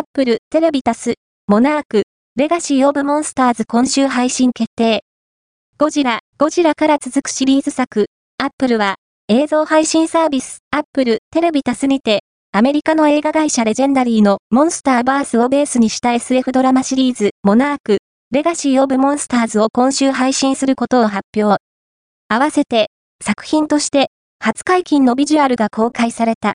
アップル、テレビタス、モナーク、レガシー・オブ・モンスターズ今週配信決定。ゴジラ、ゴジラから続くシリーズ作、アップルは、映像配信サービス、アップル、テレビタスにて、アメリカの映画会社レジェンダリーのモンスターバースをベースにした SF ドラマシリーズ、モナーク、レガシー・オブ・モンスターズを今週配信することを発表。合わせて、作品として、初解禁のビジュアルが公開された。